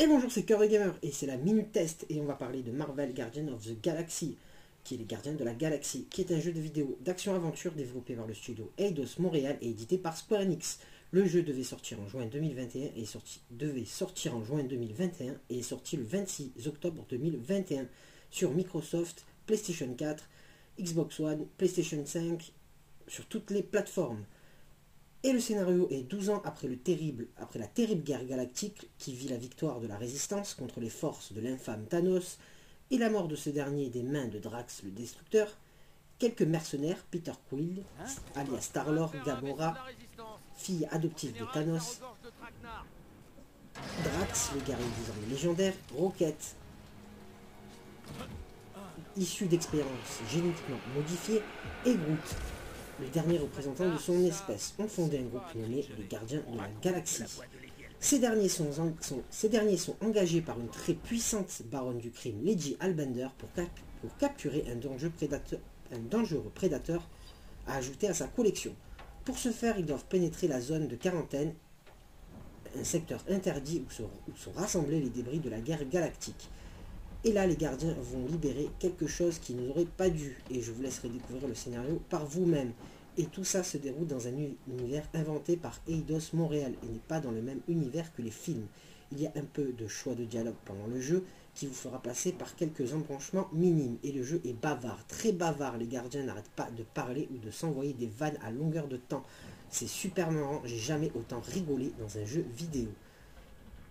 Et bonjour, c'est Cœur Gamer et c'est la Minute Test et on va parler de Marvel Guardian of the Galaxy, qui est les gardiens de la galaxie, qui est un jeu de vidéo d'action-aventure développé par le studio Eidos Montréal et édité par Square. Le jeu devait sortir en juin 2021 et sorti, devait sortir en juin 2021 et est sorti le 26 octobre 2021 sur Microsoft, PlayStation 4, Xbox One, PlayStation 5, sur toutes les plateformes. Et le scénario est 12 ans après, le terrible, après la terrible guerre galactique qui vit la victoire de la résistance contre les forces de l'infâme Thanos et la mort de ce dernier des mains de Drax le Destructeur, quelques mercenaires, Peter Quill, alias Starlord Gamora, fille adoptive de Thanos, Drax, le guerrier désormais légendaire, Rocket, issu d'expériences génétiquement modifiées, et Groot, le dernier représentant de son espèce, ont fondé un groupe nommé les Gardiens de la Galaxie. Ces derniers sont, derniers engagés par une très puissante baronne du crime, Lady Albander, pour, capturer un dangereux, prédateur, à ajouter à sa collection. Pour ce faire, ils doivent pénétrer la zone de quarantaine, un secteur interdit où sont rassemblés les débris de la guerre galactique. Et là, les gardiens vont libérer quelque chose qui n'aurait pas dû. Et je vous laisserai découvrir le scénario par vous-même. Et tout ça se déroule dans un univers inventé par Eidos Montréal et n'est pas dans le même univers que les films. Il y a un peu de choix de dialogue pendant le jeu qui vous fera passer par quelques embranchements minimes. Et le jeu est bavard, très bavard. Les gardiens n'arrêtent pas de parler ou de s'envoyer des vannes à longueur de temps. C'est super marrant, j'ai jamais autant rigolé dans un jeu vidéo.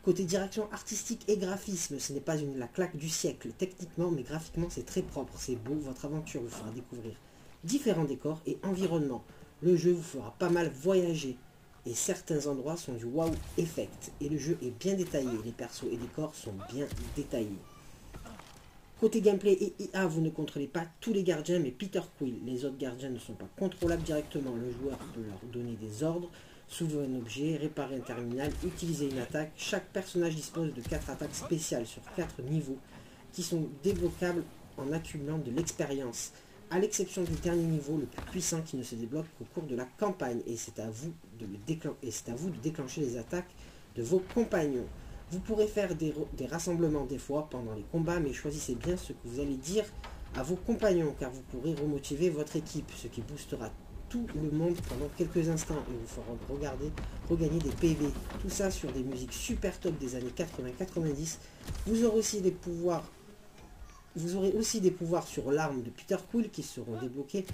Côté direction artistique et graphisme, ce n'est pas la claque du siècle techniquement, mais graphiquement c'est très propre, c'est beau, votre aventure vous fera découvrir différents décors et environnements. Le jeu vous fera pas mal voyager, et certains endroits sont du wow effect, et le jeu est bien détaillé, les persos et décors sont bien détaillés. Côté gameplay et IA, vous ne contrôlez pas tous les gardiens, mais Peter Quill. Les autres gardiens ne sont pas contrôlables directement. Le joueur peut leur donner des ordres, s'ouvrir un objet, réparer un terminal, utiliser une attaque. Chaque personnage dispose de 4 attaques spéciales sur 4 niveaux qui sont débloquables en accumulant de l'expérience, à l'exception du dernier niveau le plus puissant qui ne se débloque qu'au cours de la campagne et c'est à, vous de et à vous de déclencher les attaques de vos compagnons. Vous pourrez faire des, des rassemblements des fois pendant les combats mais choisissez bien ce que vous allez dire à vos compagnons car vous pourrez remotiver votre équipe, ce qui boostera le monde pendant quelques instants et vous fera regarder, regagner des PV. Tout ça sur des musiques super top des années 80-90. Vous aurez aussi des pouvoirs vous aurez aussi des pouvoirs sur l'arme de Peter Quill qui seront débloqués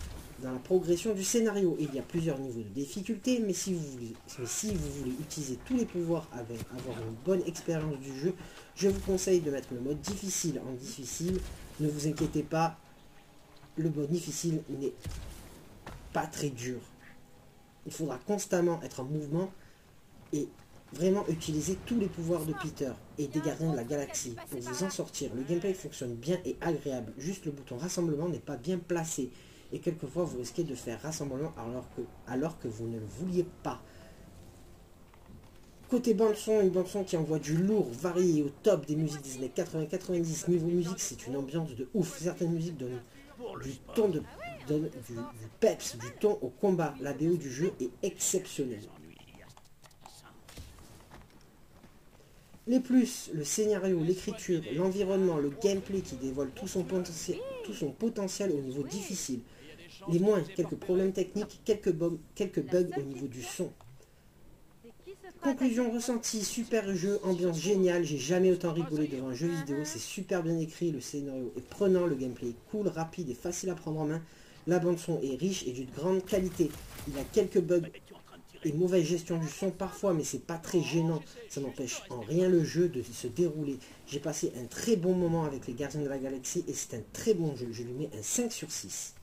dans la progression du scénario. Il y a plusieurs niveaux de difficulté, mais si vous voulez, si vous voulez utiliser tous les pouvoirs avec avoir une bonne expérience du jeu, je vous conseille de mettre le mode difficile en difficile. Ne vous inquiétez pas, le mode difficile n'est pas très dur. Il faudra constamment être en mouvement et vraiment utiliser tous les pouvoirs de Peter et des gardiens de la galaxie pour vous en sortir. Le gameplay fonctionne bien et agréable, juste le bouton rassemblement n'est pas bien placé et quelquefois vous risquez de faire rassemblement alors que, alors que vous ne le vouliez pas. Côté bande son, une bande son qui envoie du lourd, varié au top des musiques années 80-90. Niveau musique, c'est une ambiance de ouf. Certaines musiques donnent du ton de donne du, peps, du ton au combat. La BO du jeu est exceptionnelle. Les plus, le scénario, l'écriture, l'environnement, le gameplay qui dévoile tout son, potentiel, tout son potentiel au niveau difficile. Les moins, quelques problèmes techniques, quelques, quelques bugs au niveau du son. Conclusion ressentie, super jeu, ambiance géniale, j'ai jamais autant rigolé devant un jeu vidéo, c'est super bien écrit, le scénario est prenant, le gameplay est cool, rapide et facile à prendre en main, la bande son est riche et d'une grande qualité. Il a quelques bugs et mauvaise gestion du son parfois, mais c'est pas très gênant. Ça n'empêche en rien le jeu de se dérouler. J'ai passé un très bon moment avec les Gardiens de la Galaxie et c'est un très bon jeu. Je lui mets un 5 sur 6.